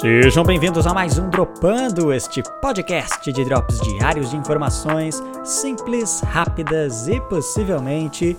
Sejam bem-vindos a mais um Dropando, este podcast de drops diários de informações simples, rápidas e possivelmente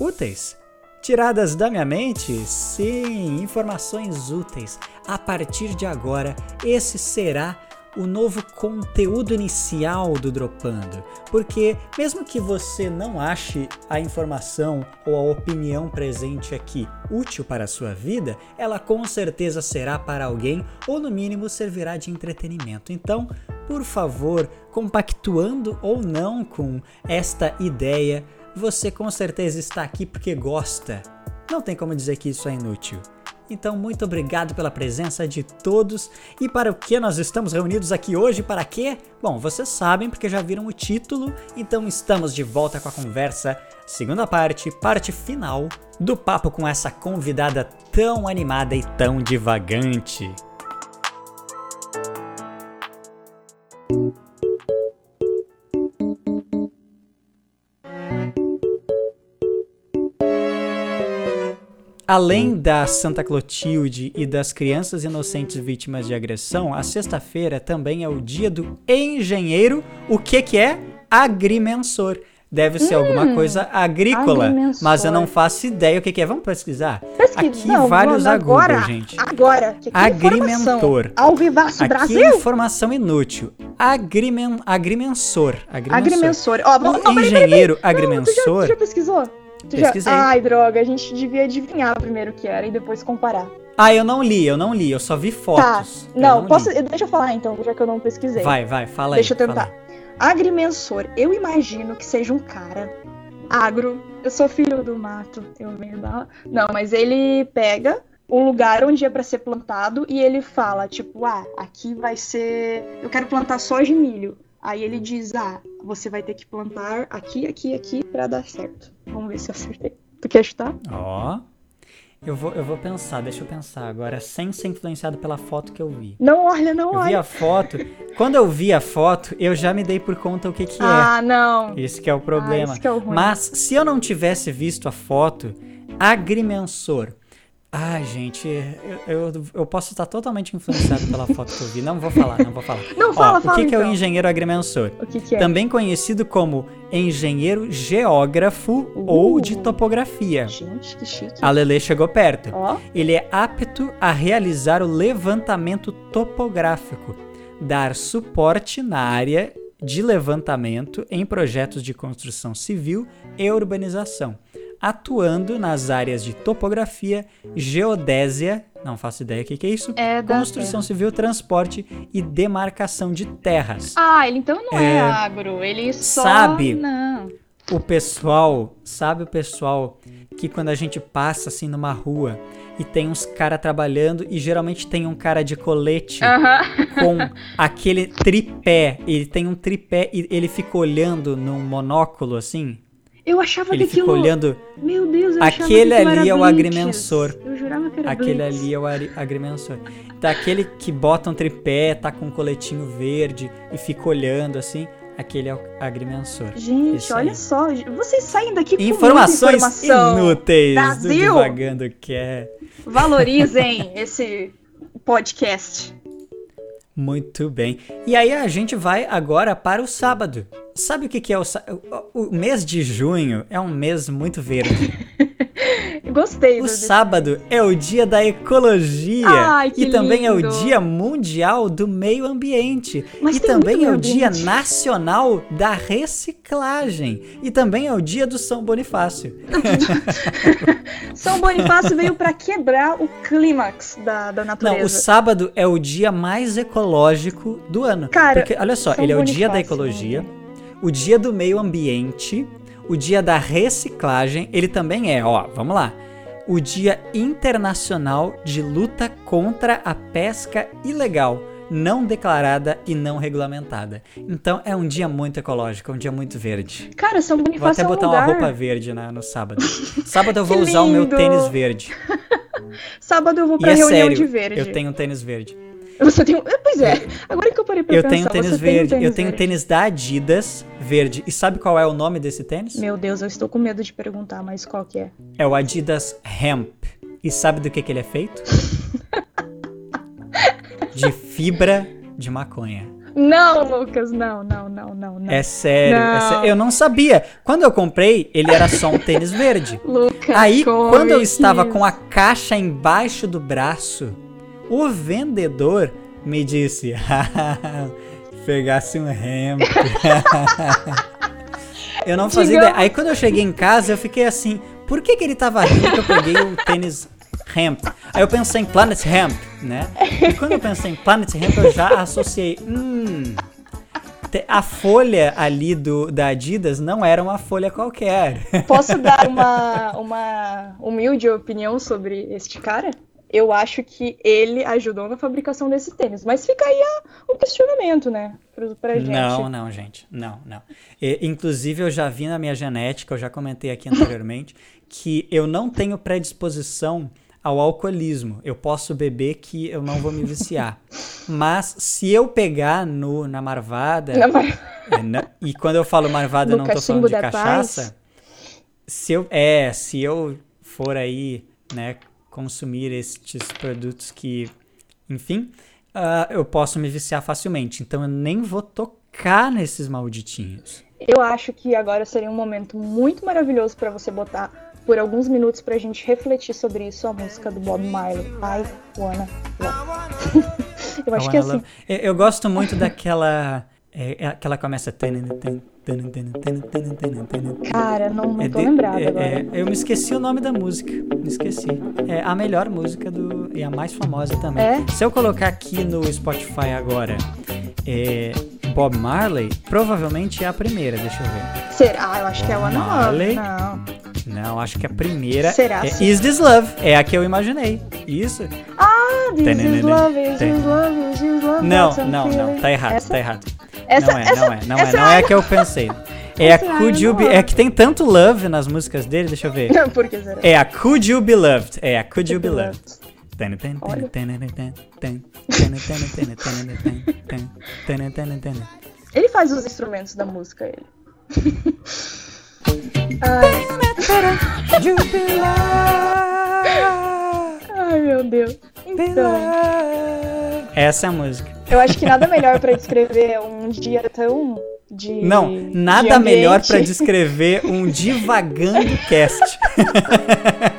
úteis. Tiradas da minha mente? Sim, informações úteis. A partir de agora, esse será o novo conteúdo inicial do Dropando. Porque, mesmo que você não ache a informação ou a opinião presente aqui útil para a sua vida, ela com certeza será para alguém ou, no mínimo, servirá de entretenimento. Então, por favor, compactuando ou não com esta ideia, você com certeza está aqui porque gosta. Não tem como dizer que isso é inútil. Então, muito obrigado pela presença de todos. E para o que nós estamos reunidos aqui hoje? Para quê? Bom, vocês sabem porque já viram o título. Então, estamos de volta com a conversa, segunda parte, parte final do papo com essa convidada tão animada e tão divagante. Além da Santa Clotilde e das crianças inocentes vítimas de agressão, a sexta-feira também é o dia do engenheiro. O que que é? Agrimensor. Deve ser hum, alguma coisa agrícola, agrimensor. mas eu não faço ideia o que, que é. Vamos pesquisar? Pesquisa. Aqui não, vários agora, Google, gente. Agora, que Agrimentor. Ao Vivaço Aqui Brasil. informação inútil. Agrimen, agrimensor. Agrimensor. Agrimensor. Ó, o não, engenheiro peraí, peraí. agrimensor. Não, tu, já, tu já pesquisou? Pesquisei. Já... Ai, droga, a gente devia adivinhar primeiro o que era e depois comparar. Ah, eu não li, eu não li, eu só vi fotos. Tá. Não, não posso. Li. Deixa eu falar então, já que eu não pesquisei. Vai, vai, fala Deixa aí. Deixa eu tentar. Agrimensor, eu imagino que seja um cara agro. Eu sou filho do mato, eu venho da. Não, mas ele pega um lugar onde é para ser plantado e ele fala, tipo, ah, aqui vai ser. Eu quero plantar soja e milho. Aí ele diz: Ah, você vai ter que plantar aqui, aqui, aqui para dar certo. Vamos ver se eu acertei. Tu quer chutar? Ó. Oh. Eu vou, eu vou pensar, deixa eu pensar agora, sem ser influenciado pela foto que eu vi. Não olha, não eu olha. Eu vi a foto. Quando eu vi a foto, eu já me dei por conta o que que é. Ah, não. Esse que é o problema. Ah, que é o ruim. Mas se eu não tivesse visto a foto, agrimensor Ai, gente, eu, eu, eu, posso estar totalmente influenciado pela foto que eu vi. Não vou falar, não vou falar. Não, fala, Ó, fala, O que, então. que é o então. engenheiro agrimensor? O que, que é? Também conhecido como engenheiro geógrafo uh, ou de topografia. Gente, que chique. A Lele chegou perto. Ó. Ele é apto a realizar o levantamento topográfico, dar suporte na área de levantamento em projetos de construção civil e urbanização atuando nas áreas de topografia, geodésia, não faço ideia o que, que é isso, é construção civil, transporte e demarcação de terras. Ah, ele então não é, é agro, ele só... Sabe, não. o pessoal, sabe o pessoal que quando a gente passa assim numa rua e tem uns cara trabalhando e geralmente tem um cara de colete com aquele tripé, ele tem um tripé e ele fica olhando num monóculo assim, eu achava ele que aquilo... olhando. Meu Deus, eu Aquele achava que ali é o agrimensor. Eu jurava que era Aquele Blitz. ali é o agrimensor. Tá aquele que bota um tripé, tá com um coletinho verde e fica olhando assim. Aquele é o agrimensor. Gente, olha aí. só. Vocês saem daqui com Informações muita informação. inúteis Brasil. do Divagando que é. Valorizem esse podcast. Muito bem. E aí a gente vai agora para o sábado. Sabe o que, que é o, o, o mês de junho? É um mês muito verde. Gostei. O sábado é o dia da ecologia Ai, que e também lindo. é o dia mundial do meio ambiente Mas e também é o dia nacional da reciclagem e também é o dia do São Bonifácio. São Bonifácio veio para quebrar o clímax da, da natureza. Não, o sábado é o dia mais ecológico do ano. Cara, Porque, olha só, São ele é o dia da Bonifácio, ecologia, né? o dia do meio ambiente, o dia da reciclagem, ele também é, ó, vamos lá. O Dia Internacional de Luta contra a Pesca Ilegal, não declarada e não regulamentada. Então é um dia muito ecológico, é um dia muito verde. Cara, São Vou Bonifácio até é um botar uma roupa verde na, no sábado. Sábado eu vou usar o meu tênis verde. Sábado eu vou E pra é reunião sério, de verde. eu tenho um tênis verde. Você tem um... é, Pois é, agora que eu parei pra Eu pensar, tenho tênis tem um verde. tênis eu tenho verde. tênis da Adidas verde. E sabe qual é o nome desse tênis? Meu Deus, eu estou com medo de perguntar, mas qual que é? É o Adidas Hemp. E sabe do que, que ele é feito? De fibra de maconha. Não, Lucas, não, não, não, não, não. É sério, é Não. sé- eu não sabia. Quando eu comprei, ele era só um tênis verde. Lucas, Aí, quando eu estava isso? com a caixa embaixo do braço, o vendedor me disse: pegasse um hemp. eu não fazia Digamos- ideia. Aí, quando eu cheguei em casa, eu fiquei assim: por que, que ele tava rindo que eu peguei o tênis hemp? Aí eu pensei em Planet Hemp, né? E quando eu pensei em Planet Hemp, eu já associei: hum. A folha ali do, da Adidas não era uma folha qualquer. Posso dar uma, uma humilde opinião sobre este cara? Eu acho que ele ajudou na fabricação desse tênis. Mas fica aí o questionamento, né? Pra, pra gente. Não, não, gente. Não, não. E, inclusive, eu já vi na minha genética, eu já comentei aqui anteriormente, que eu não tenho predisposição ao alcoolismo. Eu posso beber que eu não vou me viciar. Mas se eu pegar no, na marvada. Não, mas- é, na- e quando eu falo marvada, eu No não tô falando de cachaça. paz? Se eu, é, se eu for aí, né, consumir estes produtos que, enfim, ah, eu posso me viciar facilmente. Então eu nem vou tocar nesses malditinhos. Eu acho que agora seria um momento muito maravilhoso pra você botar por alguns minutos pra gente refletir sobre isso, a música do Bob Marley. I wanna love. Eu acho que wanna assim. Eu, eu gosto muito daquela. É, é, que ela começa. Cara, não, não É tô de- lembrada é- agora. é- eu me esqueci o nome da música. Me esqueci. É a melhor música do. E a mais famosa também. É? Se eu colocar aqui no Spotify agora é, Bob Marley, provavelmente é a primeira, deixa eu ver. Será? Ah, eu acho que é Wanna Marley. Love. Não. Não, acho que a primeira Será? é Is This Love. É a que eu imaginei. Isso? Ah, this is love, this Tem. is love, this is love. Não, não, não. Tá errado, Essa? tá errado. Essa, não é, essa, não é, não é, não é a que eu pensei. É a Could You Be... É que tem tanto love nas músicas dele, deixa eu ver. Não, por que será? É a Could You Be Loved. É a Could You Be Loved. Olha. Ele faz os instrumentos da música, ele. Ai ai, meu Deus. Então. Essa é a música. eu acho que nada melhor pra descrever um dia tão de. Não, nada melhor pra descrever um divagando cast.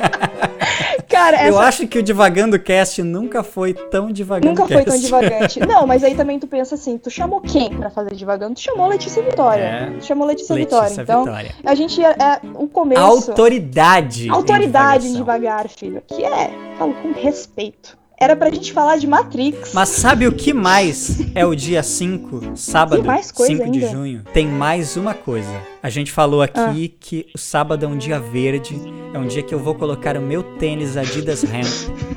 Cara, Eu essa acho que o divagando cast nunca foi tão divagando nunca foi tão divagante. Não, mas aí também tu pensa assim, tu chamou quem pra fazer divagando? Tu chamou Letícia Vitória. É. Tu chamou Letícia, Letícia Vitória. Então, Vitória. a gente é, é o começo. Autoridade. em Autoridade em divagação. devagar, filho. Que é, falo com respeito. Era pra gente falar de Matrix. Mas sabe o que mais é o dia 5, sábado, Tem mais coisa 5 de junho? Tem mais uma coisa. A gente falou aqui que o sábado é um dia verde, é um dia que eu vou colocar o meu tênis Adidas Hemp,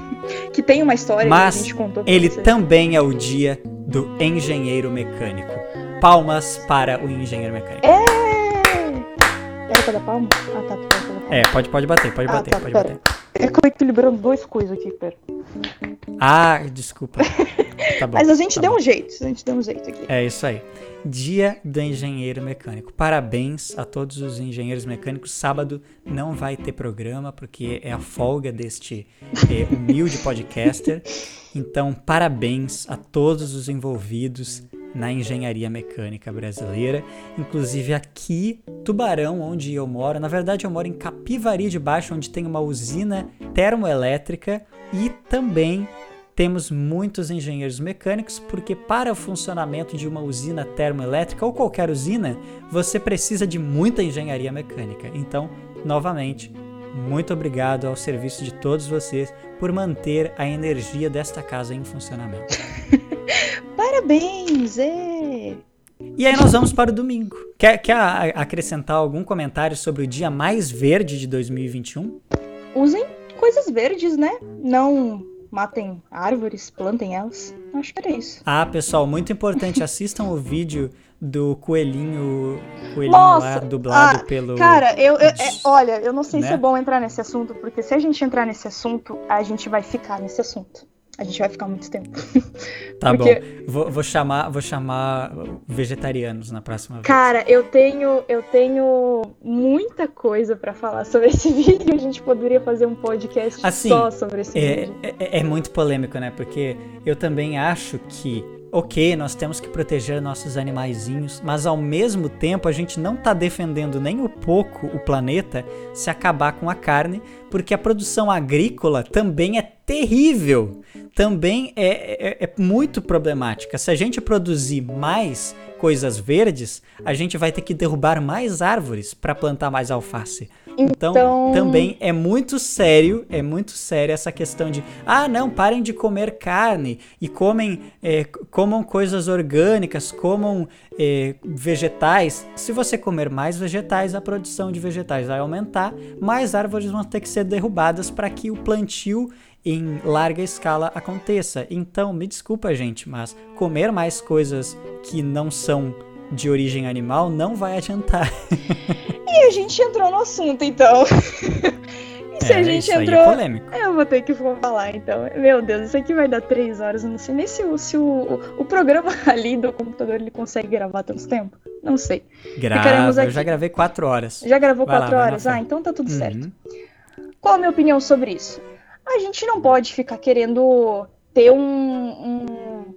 Que tem uma história Mas que a gente contou pra ele vocês. também é o dia do engenheiro mecânico. Palmas para o engenheiro mecânico. É! Era pra dar palma? Ah, tá, tu pra dar palma. É, pode, pode bater, pode Ah, bater, tá, pode pera. bater. É que eu tô equilibrando duas coisas aqui, pera. Ah, desculpa. Tá bom. Mas a gente tá deu bom. um jeito, a gente deu um jeito aqui. É isso aí. Dia do engenheiro mecânico. Parabéns a todos os engenheiros mecânicos. Sábado não vai ter programa porque é a folga deste eh, humilde podcaster. Então, parabéns a todos os envolvidos na engenharia mecânica brasileira, inclusive aqui, Tubarão, onde eu moro. Na verdade, eu moro em Capivari de Baixo, onde tem uma usina termoelétrica e também temos muitos engenheiros mecânicos, porque para o funcionamento de uma usina termoelétrica ou qualquer usina, você precisa de muita engenharia mecânica. Então, novamente, muito obrigado ao serviço de todos vocês por manter a energia desta casa em funcionamento. Parabéns! É. E aí nós vamos para o domingo. Quer, quer acrescentar algum comentário sobre o dia mais verde de 2021? Usem coisas verdes, né? Não matem árvores, plantem elas. Acho que era isso. Ah, pessoal, muito importante, assistam o vídeo do coelhinho, coelhinho Nossa, lá dublado ah, pelo Cara, eu, eu- é, olha, eu não sei se Né? é bom entrar nesse assunto, porque se a gente entrar nesse assunto, a gente vai ficar nesse assunto. a gente vai ficar muito tempo. Tá Porque... bom. Vou, vou, chamar, vou chamar vegetarianos na próxima vez. Cara, eu tenho, eu tenho muita coisa para falar sobre esse vídeo. A gente poderia fazer um podcast assim, só sobre esse é, vídeo. É, é muito polêmico, né? Porque eu também acho que ok, nós temos que proteger nossos animaizinhos, mas ao mesmo tempo a gente não está defendendo nem um pouco o planeta se acabar com a carne, porque a produção agrícola também é terrível, também é, é, é muito problemática. Se a gente produzir mais coisas verdes, a gente vai ter que derrubar mais árvores para plantar mais alface. Então, então, também é muito sério, é muito sério essa questão de, ah, não, parem de comer carne e comem, é, comam coisas orgânicas, comam é, vegetais. Se você comer mais vegetais, a produção de vegetais vai aumentar, mais árvores vão ter que ser derrubadas para que o plantio em larga escala aconteça. Então, me desculpa, gente, mas comer mais coisas que não são de origem animal não vai adiantar. E a gente entrou no assunto, então. e se é, a gente é entrou. É eu vou ter que falar, então. Meu Deus, isso aqui vai dar três horas. Não sei nem se, o, se o, o, programa ali do computador ele consegue gravar tanto tempo. Não sei. Grava, eu já gravei quatro horas. Já gravou vai quatro lá, horas? Ah, então tá tudo uhum. certo. Qual a minha opinião sobre isso? A gente não pode ficar querendo ter um, um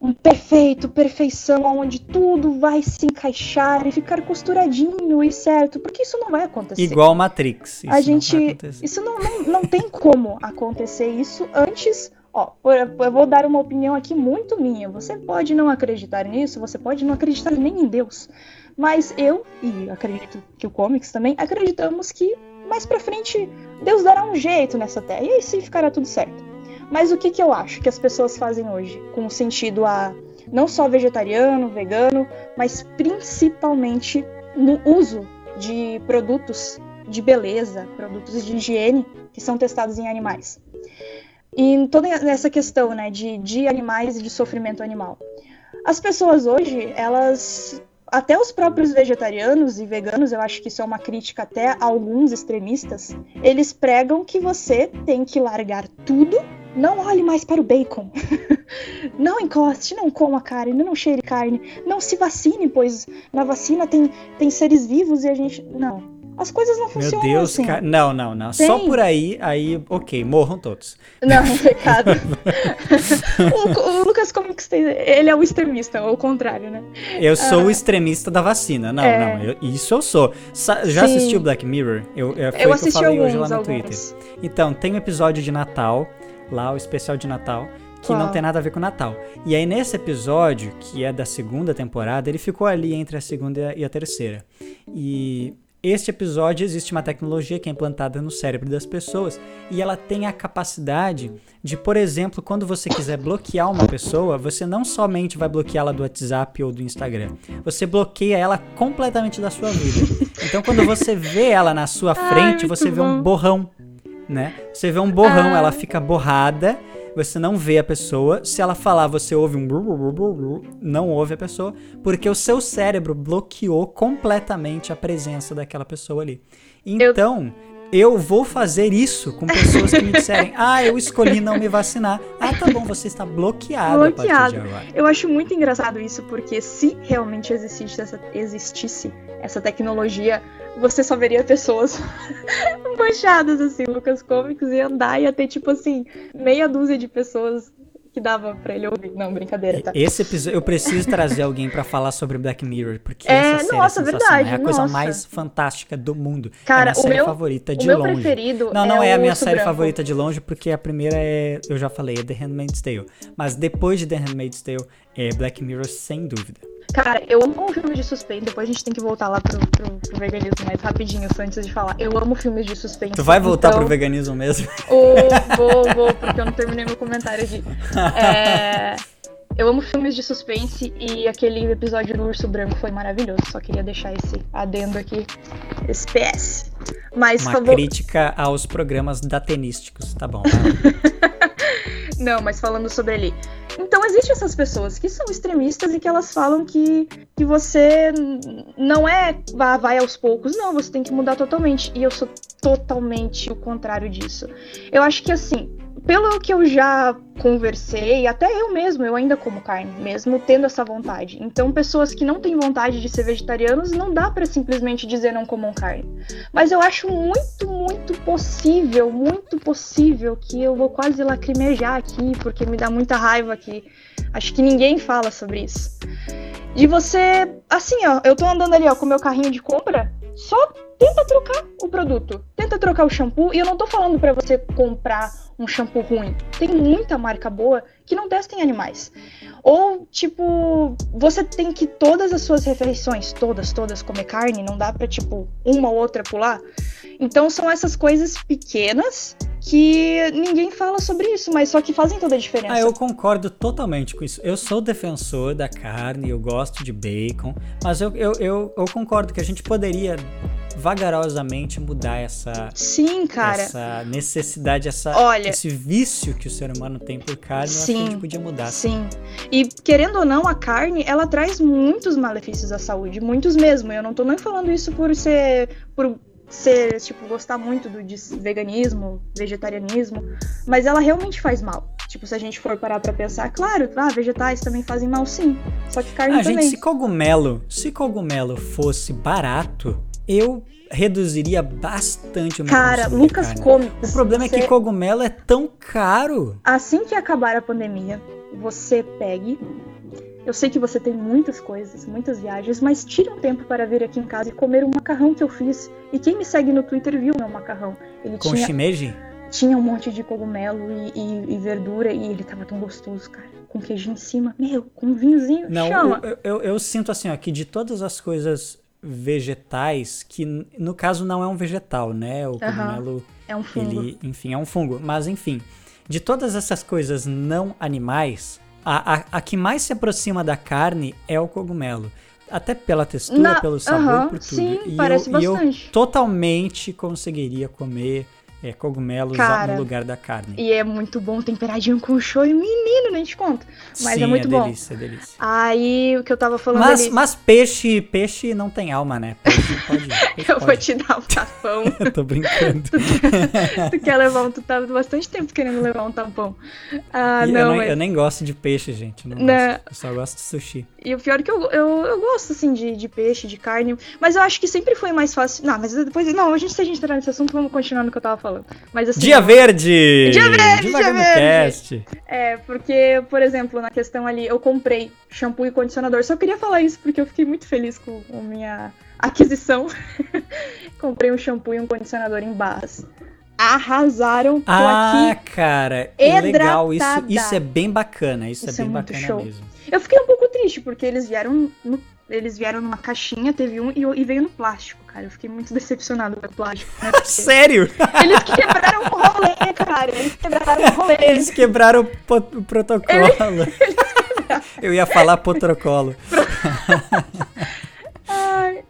um perfeito, perfeição, onde tudo vai se encaixar e ficar costuradinho e certo, porque isso não vai acontecer. Igual Matrix. Isso a gente, isso não, não, não tem como acontecer isso antes. Ó, eu vou dar uma opinião aqui muito minha. Você pode não acreditar nisso, você pode não acreditar nem em Deus, mas eu e acredito que o comics também acreditamos que mais para frente Deus dará um jeito nessa terra e aí sim ficará tudo certo. Mas o que, que eu acho que as pessoas fazem hoje, com sentido a não só vegetariano, vegano, mas principalmente no uso de produtos de beleza, produtos de higiene que são testados em animais. E toda essa questão né, de, de animais e de sofrimento animal. As pessoas hoje, elas até os próprios vegetarianos e veganos, eu acho que isso é uma crítica até a alguns extremistas, eles pregam que você tem que largar tudo não olhe mais para o bacon. não encoste, não coma carne, não cheire carne. Não se vacine, pois na vacina tem, tem seres vivos e a gente. Não. As coisas não funcionam Meu Deus, assim. Ca... não, não, não. Tem. Só por aí, aí, ok, morram todos. Não, pecado. o, o, Lucas Comics, ele é o extremista, ou o contrário, né? Eu sou ah, o extremista da vacina. Não, é... não, eu, isso eu sou. Sa já Sim. assistiu Black Mirror? Eu, eu, foi eu assisti que eu falei alguns, hoje lá no alguns. Twitter. Então, tem um episódio de Natal lá o especial de Natal, que não tem nada a ver com Natal. E aí nesse episódio, que é da segunda temporada, ele ficou ali entre a segunda e a terceira. E este episódio existe uma tecnologia que é implantada no cérebro das pessoas e ela tem a capacidade de, por exemplo, quando você quiser bloquear uma pessoa, você não somente vai bloqueá-la do WhatsApp ou do Instagram, você bloqueia ela completamente da sua vida. Então, quando você vê ela na sua frente, Ai, você vê um borrão né? Você vê um borrão, ah. ela fica borrada, você não vê a pessoa. Se ela falar, você ouve um não ouve a pessoa, porque o seu cérebro bloqueou completamente a presença daquela pessoa ali. Então, eu, eu vou fazer isso com pessoas que me disserem: "Ah, eu escolhi não me vacinar". Ah, tá bom, você está bloqueado, bloqueado. Eu acho muito engraçado isso, porque se realmente existisse essa, existisse essa tecnologia você só veria pessoas manchadas, assim, Lucas Comics, e andar e ia ter, tipo assim, meia dúzia de pessoas que dava pra ele ouvir. Não, brincadeira, tá? Esse episódio, eu preciso trazer alguém para falar sobre Black Mirror, porque é, essa série nossa, é verdade, é a coisa mais fantástica do mundo. Cara, é a minha série meu, favorita de o meu longe. preferido não, não é, é a minha série branco. favorita de longe, porque a primeira é, eu já falei, é The Handmaid's Tale. Mas depois de The Handmaid's Tale, é Black Mirror sem dúvida. Cara, eu amo filmes de suspense. Depois a gente tem que voltar lá pro, pro, pro veganismo mais rapidinho, só antes de falar. Eu amo filmes de suspense. Tu vai voltar então... pro veganismo mesmo? Oh, vou, vou, porque eu não terminei meu comentário aqui. É... Eu amo filmes de suspense e aquele episódio do Urso Branco foi maravilhoso. Só queria deixar esse adendo aqui. Esse PS. Mas, Uma favor... crítica aos programas datenísticos, tá bom. Não, mas falando sobre ele. Então existem essas pessoas que são extremistas e que elas falam que, que você não é vai aos poucos, não, você tem que mudar totalmente. E eu sou totalmente o contrário disso. Eu acho que assim, pelo que eu já conversei, até eu mesmo, eu ainda como carne, mesmo tendo essa vontade. Então, pessoas que não têm vontade de ser vegetarianos, não dá para simplesmente dizer não comam carne. Mas eu acho muito, muito possível, muito possível que eu vou quase lacrimejar aqui, porque me dá muita raiva aqui. Acho que ninguém fala sobre isso. De você, assim, ó, eu tô andando ali, ó, com meu carrinho de compra, só tenta trocar o produto, tenta trocar o shampoo, e eu não tô falando para você comprar um shampoo ruim. Tem muita marca boa que não testa em animais. Ou, tipo, você tem que todas as suas refeições, todas, todas, comer carne, não dá pra, tipo, uma ou outra pular. Então são essas coisas pequenas que ninguém fala sobre isso, mas só que fazem toda a diferença. Ah, eu concordo totalmente com isso. Eu sou defensor da carne, eu gosto de bacon, mas eu, eu, eu, eu concordo que a gente poderia vagarosamente mudar essa sim cara. essa necessidade essa Olha, esse vício que o ser humano tem por carne sim, eu acho que a gente podia mudar sim. E querendo ou não a carne ela traz muitos malefícios à saúde muitos mesmo. Eu não tô nem falando isso por ser por ser, tipo, gostar muito do veganismo, vegetarianismo, mas ela realmente faz mal. Tipo, se a gente for parar pra pensar, claro, ah, vegetais também fazem mal sim, só que carne ah, também. Gente, se cogumelo, se cogumelo fosse barato, eu reduziria bastante o meu Cara, Lucas come. O problema você... é que cogumelo é tão caro. Assim que acabar a pandemia, você pegue eu sei que você tem muitas coisas, muitas viagens, mas tire um tempo para vir aqui em casa e comer o macarrão que eu fiz. E quem me segue no Twitter viu meu macarrão. Ele Com tinha, shimeji? Tinha um monte de cogumelo e, e, e, verdura e ele tava tão gostoso, cara. Com queijo em cima. Meu, com um vinhozinho. Não, chama. Eu, eu, eu sinto assim, ó, que de todas as coisas vegetais, que no caso não é um vegetal, né? O cogumelo. Uhum. É um fungo. Ele, enfim, é um fungo. Mas enfim, de todas essas coisas não animais, a, a, a, que mais se aproxima da carne é o cogumelo. Até pela textura, Na, pelo sabor, uh -huh, por tudo. Sim, e parece eu, bastante. E eu totalmente conseguiria comer é, cogumelos Cara, no lugar da carne. E é muito bom temperadinho com shoyu, menino, nem te conto. Mas Sim, é muito é bom. delícia, é delícia. Aí o que eu tava falando mas, ali... mas peixe, peixe não tem alma, né? Peixe pode, peixe eu pode. vou te dar um tapão. eu tô brincando. tu quer levar um, tu tá bastante tempo querendo levar um tapão. Ah, não, eu, não mas... eu nem gosto de peixe, gente. Não, não. Eu só gosto de sushi. E o pior é que eu, eu, eu gosto, assim, de, de peixe, de carne. Mas eu acho que sempre foi mais fácil. Não, mas depois. Não, a gente, se a gente entrar nesse assunto, vamos continuar no que eu tava falando. Mas assim. Dia Verde! Dia Verde! Dia Verde! É, porque, por exemplo, na questão ali, eu comprei shampoo e condicionador. Só queria falar isso porque eu fiquei muito feliz com a minha aquisição. comprei um shampoo e um condicionador em barras arrasaram. Tô ah, cara, é legal. Isso, isso é bem bacana. Isso, é isso é bem é bacana show. mesmo. Eu fiquei um pouco triste, porque eles vieram no, eles vieram numa caixinha, teve um e, e, veio no plástico, cara. Eu fiquei muito decepcionado com o plástico. Né? Sério? Eles quebraram o rolê, cara. Eles quebraram o rolê. Eles quebraram o, protocolo. Eles, eles Eu ia falar protocolo. Ai,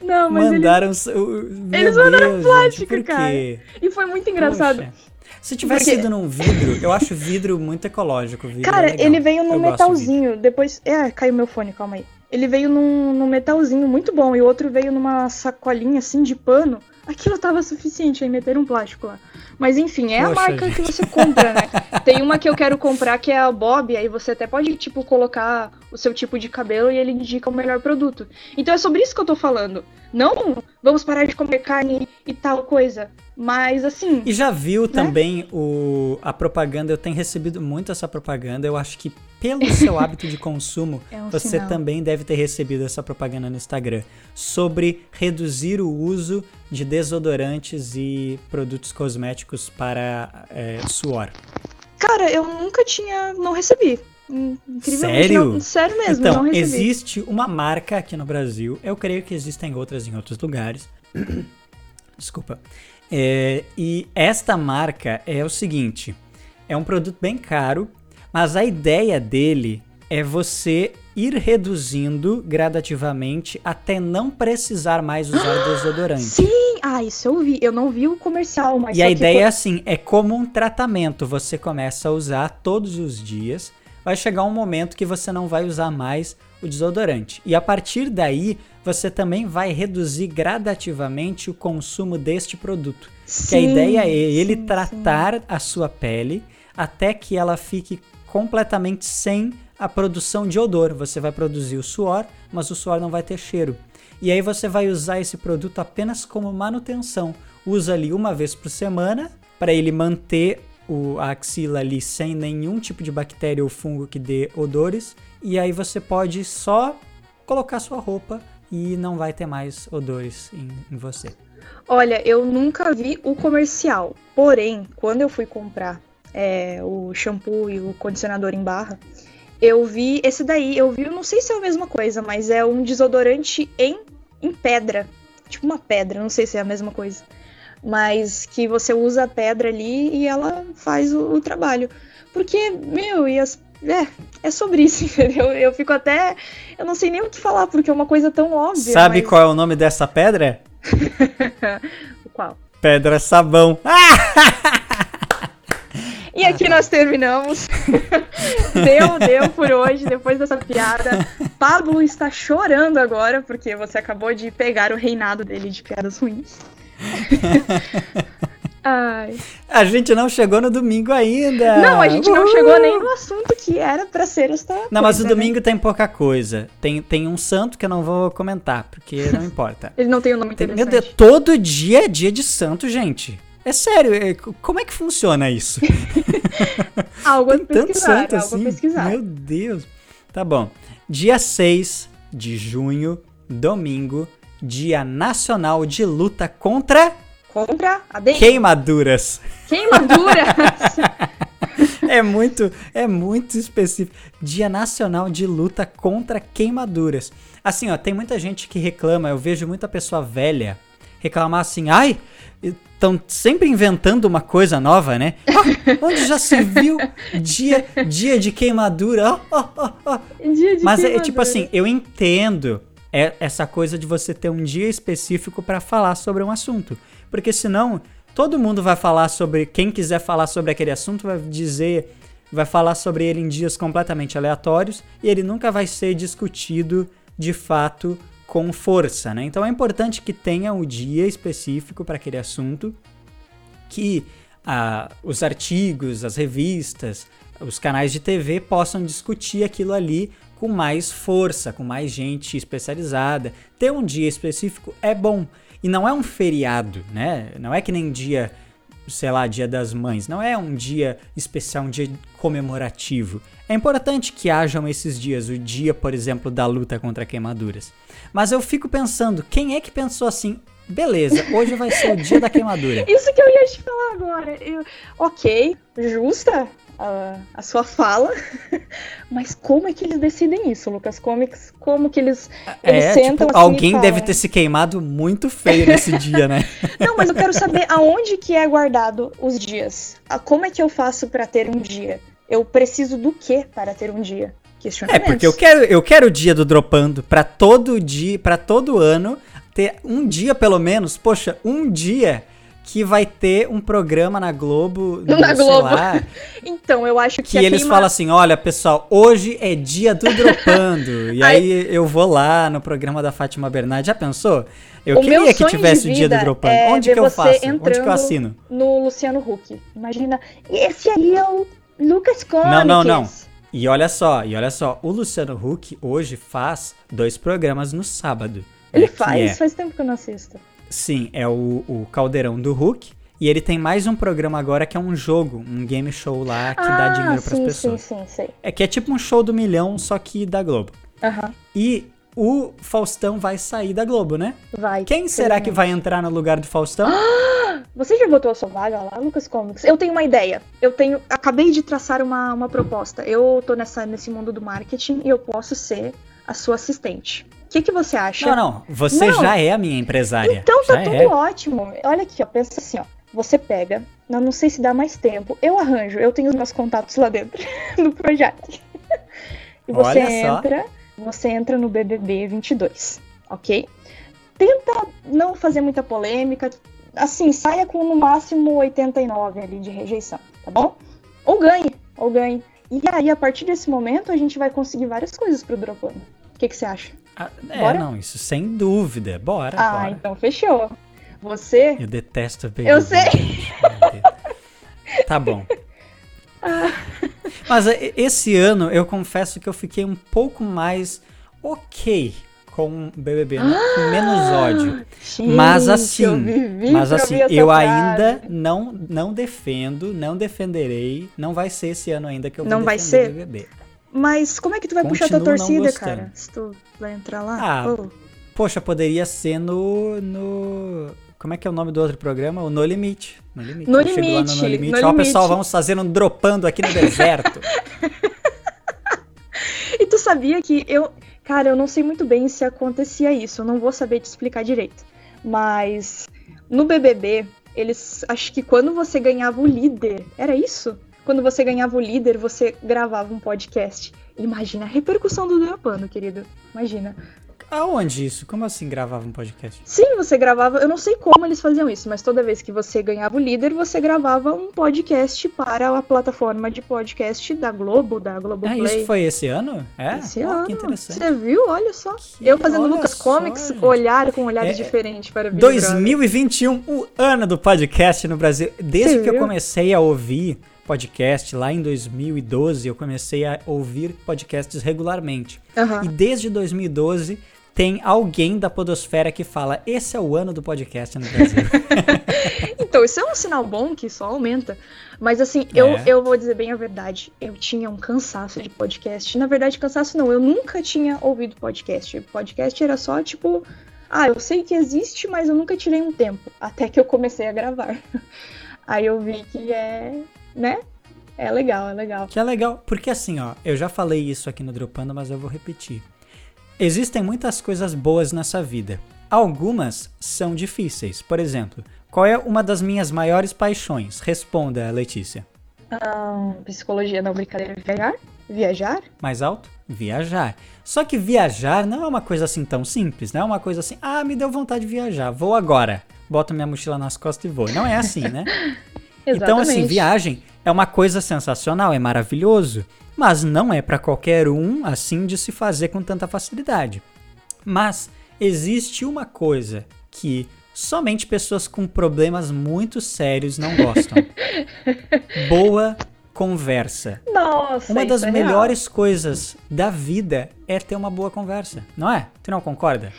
não, mas Mandaram. Eles, Meu eles mandaram plástico, gente, cara. E foi muito engraçado. Poxa. Se tivesse Porque... sido num vidro, eu acho vidro muito ecológico. Vidro cara, é ele veio num eu metalzinho. Depois. É, caiu meu fone, calma aí. Ele veio num, num metalzinho muito bom e o outro veio numa sacolinha assim de pano. Aquilo tava suficiente aí meter um plástico lá. Mas enfim, é Poxa, a marca gente. que você compra, né? Tem uma que eu quero comprar que é a Bob, aí você até pode, tipo, colocar o seu tipo de cabelo e ele indica o melhor produto. Então é sobre isso que eu tô falando. Não vamos parar de comer carne e tal coisa. Mas assim. E já viu né? também o, a propaganda? Eu tenho recebido muito essa propaganda. Eu acho que pelo seu hábito de consumo, é um você sinal. também deve ter recebido essa propaganda no Instagram sobre reduzir o uso de desodorantes e produtos cosméticos para é, suor. Cara, eu nunca tinha. Não recebi. Sério? Não, sério mesmo, então, não existe uma marca aqui no Brasil, eu creio que existem outras em outros lugares. Desculpa. É, e esta marca é o seguinte: é um produto bem caro, mas a ideia dele é você ir reduzindo gradativamente até não precisar mais usar desodorante. Sim, ah, isso eu vi. Eu não vi o comercial, mas. E a ideia é assim: é como um tratamento. Você começa a usar todos os dias vai chegar um momento que você não vai usar mais o desodorante. E a partir daí, você também vai reduzir gradativamente o consumo deste produto. Sim, que a ideia é ele sim, tratar sim. a sua pele até que ela fique completamente sem a produção de odor. Você vai produzir o suor, mas o suor não vai ter cheiro. E aí você vai usar esse produto apenas como manutenção. Usa ali uma vez por semana para ele manter o, a axila ali sem nenhum tipo de bactéria ou fungo que dê odores. E aí você pode só colocar sua roupa e não vai ter mais odores em, em você. Olha, eu nunca vi o comercial. Porém, quando eu fui comprar é, o shampoo e o condicionador em barra, eu vi esse daí. Eu vi, não sei se é a mesma coisa, mas é um desodorante em, em pedra. Tipo uma pedra, não sei se é a mesma coisa mas que você usa a pedra ali e ela faz o, o trabalho. Porque, meu, e as, é, é sobre isso, entendeu? Eu fico até. Eu não sei nem o que falar, porque é uma coisa tão óbvia. Sabe mas... qual é o nome dessa pedra? qual? Pedra sabão. E aqui nós terminamos. deu, deu por hoje, depois dessa piada. Pablo está chorando agora, porque você acabou de pegar o reinado dele de piadas ruins. Ai. A gente não chegou no domingo ainda. Não, a gente não chegou nem no assunto que era para ser esta. Não, coisa, mas o né? domingo tem pouca coisa. Tem, tem um santo que eu não vou comentar, porque não importa. Ele não tem o um nome tem, Meu Deus, todo dia é dia de santo, gente. É sério, é, como é que funciona isso? algo tem a pesquisar, tanto santo assim? pesquisar. Meu Deus. Tá bom. Dia 6 de junho, domingo, Dia Nacional de Luta contra. Contra a dengue. Queimaduras. Queimaduras! é muito, é muito específico. Dia Nacional de Luta contra Queimaduras. Assim, ó, tem muita gente que reclama, eu vejo muita pessoa velha reclamar assim, ai, estão sempre inventando uma coisa nova, né? Ah, onde já se viu dia, dia de queimadura? Oh, oh, oh. Dia de Mas queimadura. é tipo assim, eu entendo é essa coisa de você ter um dia específico para falar sobre um assunto. Porque senão, todo mundo vai falar sobre. Quem quiser falar sobre aquele assunto vai dizer. Vai falar sobre ele em dias completamente aleatórios e ele nunca vai ser discutido de fato com força, né? Então é importante que tenha um dia específico para aquele assunto, que ah, os artigos, as revistas, os canais de TV possam discutir aquilo ali com mais força, com mais gente especializada. Ter um dia específico é bom. E não é um feriado, né? Não é que nem dia, sei lá, dia das mães. Não é um dia especial, um dia comemorativo. É importante que hajam esses dias, o dia, por exemplo, da luta contra queimaduras. Mas eu fico pensando, quem é que pensou assim? Beleza, hoje vai ser o dia da queimadura. Isso que eu ia te falar agora. Eu, ok, justa, a, a, sua fala, mas como é que eles decidem isso, Lucas Comics? Como que eles, eles é, sentam tipo, assim Alguém deve ter se queimado muito feio nesse dia, né? Não, mas eu quero saber aonde que é guardado os dias. Como é que eu faço para ter um dia? Eu preciso do que para ter um dia? É porque eu quero, eu quero o dia do dropando para todo dia, para todo ano ter um dia pelo menos. Poxa, um dia que vai ter um programa na Globo. Na Globo. Lá, então, eu acho que. Que eles queima... falam assim: olha, pessoal, hoje é dia do Dropando. e aí, aí eu vou lá no programa da Fátima Bernardi. Já pensou? Eu o queria que tivesse o dia do Dropando. É Onde que eu faço? Onde que eu assino? No Luciano Huck. Imagina. Esse aí é o Lucas Comics. Não, não, não. E olha só, e olha só, o Luciano Huck hoje faz dois programas no sábado. Ele faz? É... Faz tempo que eu não assisto. Sim, é o, o Caldeirão do Hulk. E ele tem mais um programa agora que é um jogo, um game show lá que ah, dá dinheiro para as pessoas. Sim, sim, sim. É que é tipo um show do milhão, só que da Globo. Uhum. E o Faustão vai sair da Globo, né? Vai. Quem será que vai entrar no lugar do Faustão? você já botou a sua vaga lá, Lucas Comics? Eu tenho uma ideia. Eu tenho. Acabei de traçar uma, uma proposta. Eu tô nessa, nesse mundo do marketing e eu posso ser a sua assistente. O que, que você acha? Não, não. Você não. já é a minha empresária. Então tá já tudo é. ótimo. Olha aqui, ó. Pensa assim, ó. Você pega. Não, não sei se dá mais tempo. Eu arranjo. Eu tenho os meus contatos lá dentro do projeto. e você entra. Você entra no BBB 22, ok? Tenta não fazer muita polêmica. Assim, saia com no máximo 89 ali de rejeição, tá bom? Ou ganhe, ou ganhe. E aí, a partir desse momento, a gente vai conseguir várias coisas pro Dropando. O que, que você acha? Ah, é, Bora? não, isso sem dúvida. Bora, Ah, bora. então fechou. Você. Eu detesto BBB. Eu sei. Tá bom. Mas esse ano eu confesso que eu fiquei um pouco mais ok com BBB, né? com menos ódio. Mas Gente, assim, mas assim, ouvir essa eu ainda não não defendo, não defenderei, não vai ser esse ano ainda que eu vou Não vai defender ser? BBB. Mas como é que tu vai puxar tua Continuo torcida, cara? Se tu vai entrar lá? Ah, Pô. Poxa, poderia ser no no como é que é o nome do outro programa? O No Limite. No Limite. No chego lá Limite, No, no Limite. No Ó, pessoal, Limite. vamos fazer um dropando aqui no deserto. E tu sabia que eu. Cara, eu não sei muito bem se acontecia isso, eu não vou saber te explicar direito. Mas no BBB, eles. Acho que quando você ganhava o líder, era isso? Quando você ganhava o líder, você gravava um podcast. Imagina a repercussão do Dropando, querido. Imagina. Aonde isso? Como assim gravava um podcast? Sim, você gravava. Eu não sei como eles faziam isso, mas toda vez que você ganhava o líder, você gravava um podcast para a plataforma de podcast da Globo, da Ah, Globoplay. isso foi esse ano? É? Esse Ó, ano. que interessante. Você viu? Olha só. Que- eu fazendo Lucas só, Comics, gente. olhar com olhares É, diferentes para Big Brother. 2021, o ano do podcast no Brasil. Desde Você que eu viu? comecei a ouvir podcast, lá em 2012, eu comecei a ouvir podcasts regularmente. Aham. E desde 2012 tem alguém da podosfera que fala: esse é o ano do podcast no Brasil. Então, isso é um sinal bom que só aumenta. Mas assim, eu, É. eu vou dizer bem a verdade. Eu tinha um cansaço de podcast. Na verdade, cansaço não. Eu nunca tinha ouvido podcast. Podcast era só tipo. Ah, eu sei que existe, mas eu nunca tirei um tempo. Até que eu comecei a gravar. Aí eu vi que é. Né? É legal, é legal. Que é legal, porque assim, ó, eu já falei isso aqui no Dropando, mas eu vou repetir. Existem muitas coisas boas nessa vida. Algumas são difíceis. Por exemplo, qual é uma das minhas maiores paixões? Responda, Letícia. Ahn, psicologia não, brincadeira. Viajar? Viajar? Mais alto? Viajar. Só que viajar não é uma coisa assim tão simples, não é uma coisa assim, ah, me deu vontade de viajar, vou agora. Boto minha mochila nas costas e vou. Não é assim, né? Então, assim, viagem é uma coisa sensacional, é maravilhoso, mas não é para qualquer um assim de se fazer com tanta facilidade. Mas existe uma coisa que somente pessoas com problemas muito sérios não gostam: boa conversa. Nossa, Uma das é real. melhores coisas da vida é ter uma boa conversa, não é? Tu não concorda?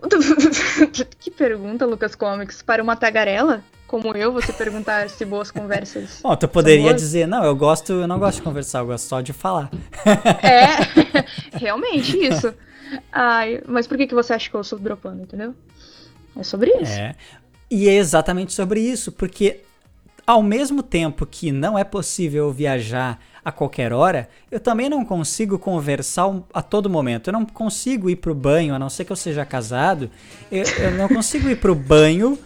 que pergunta, Lucas Comics? Para uma tagarela? Como eu, você perguntar se boas conversas. Bom, tu poderia dizer, não, eu gosto, eu não gosto de conversar, eu gosto só de falar. É, realmente isso. Ai, mas por que, que você acha que eu sou dropando, entendeu? É sobre isso. É. E é exatamente sobre isso, porque ao mesmo tempo que não é possível viajar a qualquer hora, eu também não consigo conversar a todo momento. Eu não consigo ir pro banho, a não ser que eu seja casado, eu, eu não consigo ir pro banho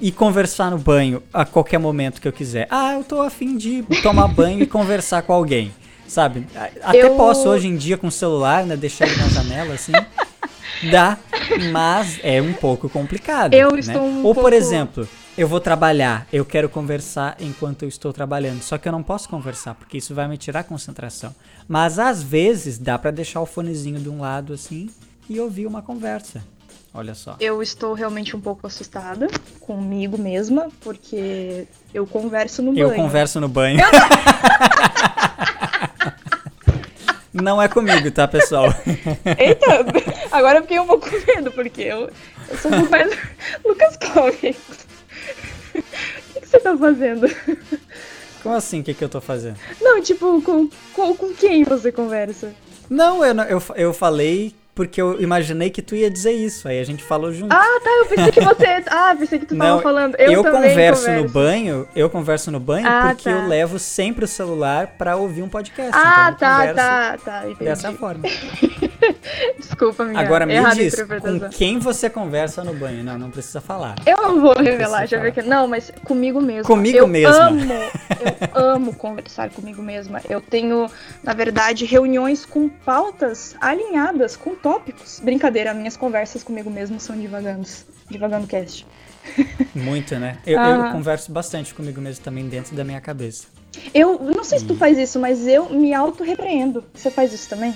e conversar no banho a qualquer momento que eu quiser. Ah, eu tô afim de tomar banho e conversar com alguém. Sabe? Até Eu- posso hoje em dia com o celular, né? Deixar ele na janela assim. Dá, mas é um pouco complicado. Eu né? estou um Ou, por pouco- exemplo, eu vou trabalhar, eu quero conversar enquanto eu estou trabalhando, só que eu não posso conversar, porque isso vai me tirar a concentração. Mas às vezes dá pra deixar o fonezinho de um lado assim e ouvir uma conversa. Olha só. Eu estou realmente um pouco assustada comigo mesma, porque eu converso no Eu banho. converso no banho. Não é comigo, tá, pessoal? Eita, agora eu fiquei um pouco com medo, porque eu, eu sou pouco mais Lucas Comics. O que, que você tá fazendo? Como assim? O que, que eu tô fazendo? Não, tipo, com, com, com quem você conversa? Não, eu, eu, eu falei porque eu imaginei que tu ia dizer isso. Aí a gente falou junto. Ah, tá, eu pensei que você. Ah, pensei que tu tava Não, falando. Eu, eu também converso converso no banho, eu converso no banho Ah, porque tá. eu levo sempre o celular pra ouvir um podcast. Ah, então tá, tá, tá. Entendi. Dessa forma. Desculpa, minha Agora me diz, com quem você conversa no banho? Não, não precisa falar. Eu não vou revelar, Precisa já vi que. Não, mas comigo mesma. Comigo eu mesma. Amo, eu amo conversar comigo mesma. Eu tenho, na verdade, reuniões com pautas alinhadas, com tópicos. Brincadeira, minhas conversas comigo mesmo são divagantes. Divagando cast. Muito, né? Eu, eu Ah. converso bastante comigo mesmo também dentro da minha cabeça. Eu não sei se Hum. tu faz isso, mas eu me auto-repreendo. Você faz isso também?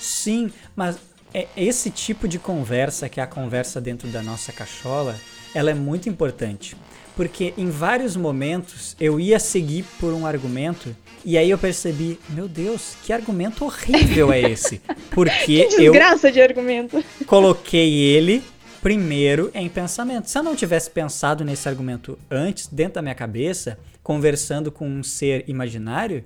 Sim, mas é esse tipo de conversa, que é a conversa dentro da nossa cachola, ela é muito importante. Porque em vários momentos eu ia seguir por um argumento e aí eu percebi, meu Deus, que argumento horrível é esse? Porque que desgraça de argumento. coloquei ele primeiro em pensamento. Se eu não tivesse pensado nesse argumento antes, dentro da minha cabeça, conversando com um ser imaginário,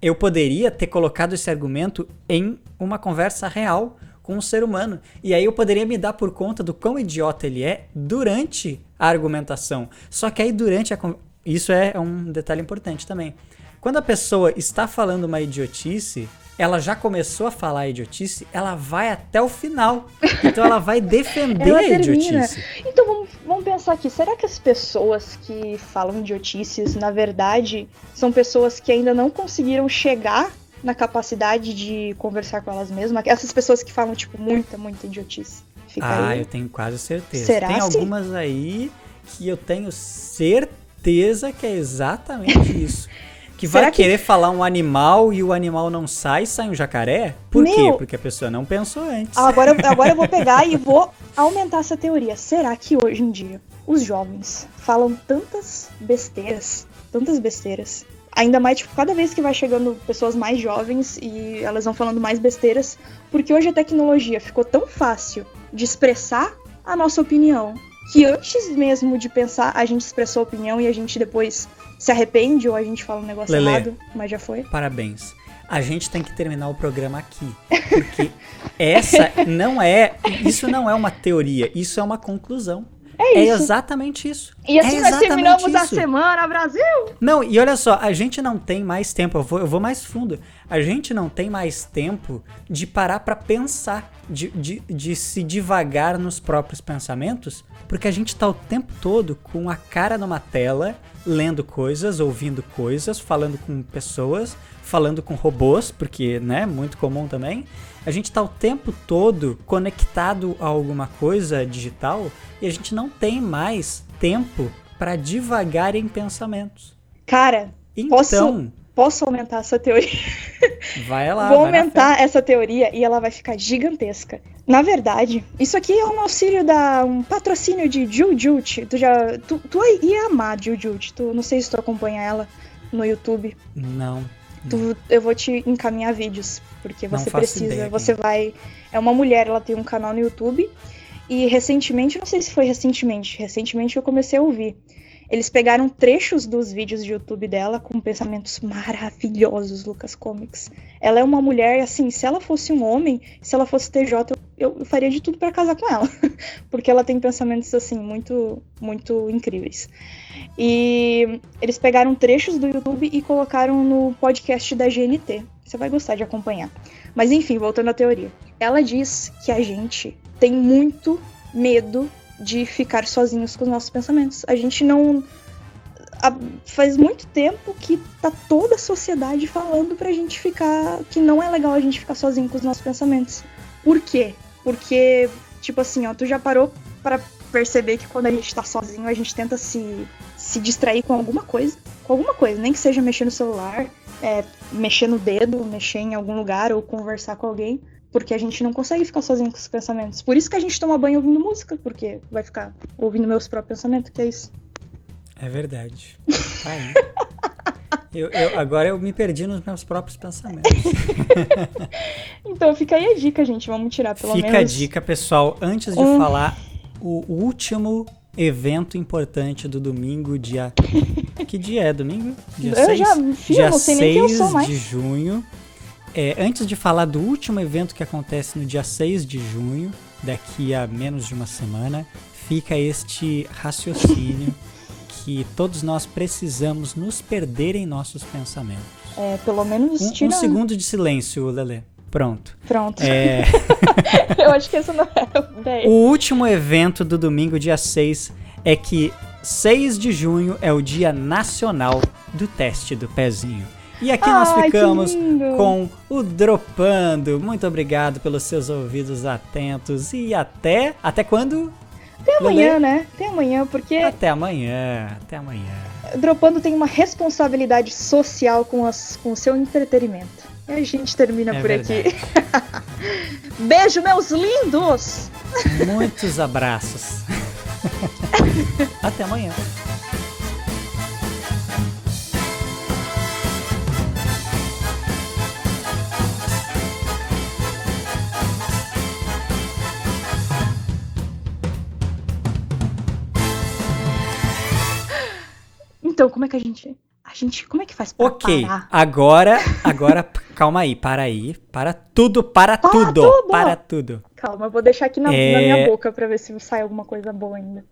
eu poderia ter colocado esse argumento em uma conversa real com um ser humano. E aí eu poderia me dar por conta do quão idiota ele é durante a argumentação. Só que aí durante a. Isso é um detalhe importante também. Quando a pessoa está falando uma idiotice, ela já começou a falar idiotice, ela vai até o final. Então ela vai defender ela a idiotice. Então vamos, vamos pensar aqui, será que as pessoas que falam idiotices, na verdade, são pessoas que ainda não conseguiram chegar na capacidade de conversar com elas mesmas? Essas pessoas que falam, tipo, muita, muita idiotice. Fica ah, aí. eu tenho quase certeza. Será Tem algumas aí que eu tenho certeza que é exatamente isso. Que vai que... querer falar um animal e o animal não sai, sai um jacaré? Por Meu... quê? Porque a pessoa não pensou antes. Agora, agora eu vou pegar e vou aumentar essa teoria. Será que hoje em dia os jovens falam tantas besteiras, tantas besteiras, ainda mais, tipo, cada vez que vai chegando pessoas mais jovens e elas vão falando mais besteiras, porque hoje a tecnologia ficou tão fácil de expressar a nossa opinião, que antes mesmo de pensar, a gente expressou a opinião e a gente depois se arrepende ou a gente fala um negócio Lelê, errado, mas já foi. Parabéns. A gente tem que terminar o programa aqui, porque essa não é, isso não é uma teoria, isso é uma conclusão. É, é, exatamente isso. E assim é nós terminamos isso. a semana, Brasil! Não, e olha só, a gente não tem mais tempo, eu vou, eu vou mais fundo. A gente não tem mais tempo de parar para pensar, de, de, de se devagar nos próprios pensamentos, porque a gente tá o tempo todo com a cara numa tela, lendo coisas, ouvindo coisas, falando com pessoas, falando com robôs, porque, né, muito comum também. A gente tá o tempo todo conectado a alguma coisa digital e a gente não tem mais tempo para divagar em pensamentos. Cara, então, posso, posso aumentar essa teoria? Vai lá. Vou vai aumentar essa teoria e ela vai ficar gigantesca. Na verdade, isso aqui é um auxílio da um patrocínio de Jujut. Tu já tu, tu ia amar Jujut. Tu não sei se tu acompanha ela no YouTube. Não. Tu, eu vou te encaminhar vídeos, porque você precisa, ideia, você vai. É uma mulher, ela tem um canal no YouTube. E recentemente, não sei se foi recentemente, recentemente eu comecei a ouvir. Eles pegaram trechos dos vídeos de YouTube dela com pensamentos maravilhosos, Lucas Comics. Ela é uma mulher, assim, se ela fosse um homem, se ela fosse TJ, eu, eu faria de tudo para casar com ela. Porque ela tem pensamentos, assim, muito, muito incríveis. E eles pegaram trechos do YouTube e colocaram no podcast da GNT. Você vai gostar de acompanhar. Mas enfim, voltando à teoria. Ela diz que a gente tem muito medo de ficar sozinhos com os nossos pensamentos. A gente não. faz muito tempo que tá toda a sociedade falando pra gente ficar. que não é legal a gente ficar sozinho com os nossos pensamentos. Por quê? Porque, tipo assim, ó, tu já parou para perceber que quando a gente tá sozinho, a gente tenta se, se distrair com alguma coisa. Com alguma coisa, nem que seja mexer no celular, é, mexer no dedo, mexer em algum lugar ou conversar com alguém porque a gente não consegue ficar sozinho com os pensamentos. Por isso que a gente toma banho ouvindo música, porque vai ficar ouvindo meus próprios pensamentos, que é isso. É verdade. Tá aí. eu, eu, agora eu me perdi nos meus próprios pensamentos. então fica aí a dica, gente. Vamos tirar pelo fica menos. Fica a dica, pessoal. Antes de um... falar o último evento importante do domingo, dia. que dia é domingo? Dia eu 6? Já, filho, dia não sei 6 nem quem eu sou mais. de junho. É, antes de falar do último evento que acontece no dia 6 de junho, daqui a menos de uma semana, fica este raciocínio que todos nós precisamos nos perder em nossos pensamentos. É, pelo menos um, um segundo de silêncio, Lele. Pronto. Pronto. É... Eu acho que essa não é o O último evento do domingo, dia 6, é que 6 de junho é o Dia Nacional do Teste do Pezinho. E aqui Ai, nós ficamos com o Dropando. Muito obrigado pelos seus ouvidos atentos. E até. Até quando? Até amanhã, né? Até amanhã, porque. Até amanhã, até amanhã. Dropando tem uma responsabilidade social com, as, com o seu entretenimento. E a gente termina é por verdade. aqui. Beijo, meus lindos! Muitos abraços. Até amanhã. Então, como é que a gente. A gente. Como é que faz pra Ok, parar? agora, agora, calma aí, para aí, para tudo, para, Para tudo, tudo! para tudo. Calma, eu vou deixar aqui na, É. na minha boca pra ver se sai alguma coisa boa ainda.